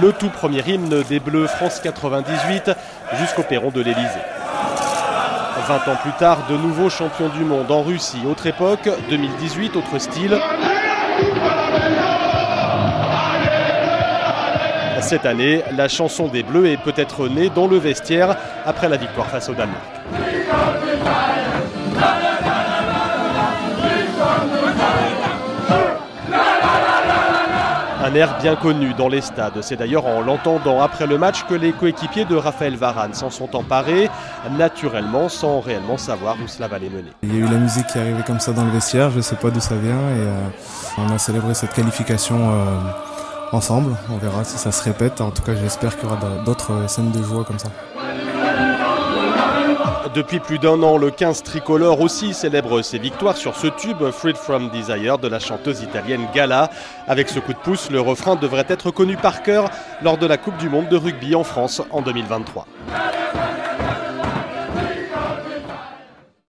le tout premier hymne des Bleus France 98 jusqu'au perron de l'Elysée. 20 ans plus tard, de nouveaux champions du monde en Russie, autre époque, 2018, autre style. Cette année, la chanson des Bleus est peut-être née dans le vestiaire après la victoire face au Danemark. Un air bien connu dans les stades. C'est d'ailleurs en l'entendant après le match que les coéquipiers de Raphaël Varane s'en sont emparés, naturellement, sans réellement savoir où cela va les mener. Il y a eu la musique qui arrivée comme ça dans le vestiaire, je ne sais pas d'où ça vient, et euh, on a célébré cette qualification euh, ensemble. On verra si ça se répète. En tout cas, j'espère qu'il y aura d'autres scènes de joie comme ça. Depuis plus d'un an, le 15 tricolore aussi célèbre ses victoires sur ce tube Freed from Desire de la chanteuse italienne Gala. Avec ce coup de pouce, le refrain devrait être connu par cœur lors de la Coupe du Monde de rugby en France en 2023.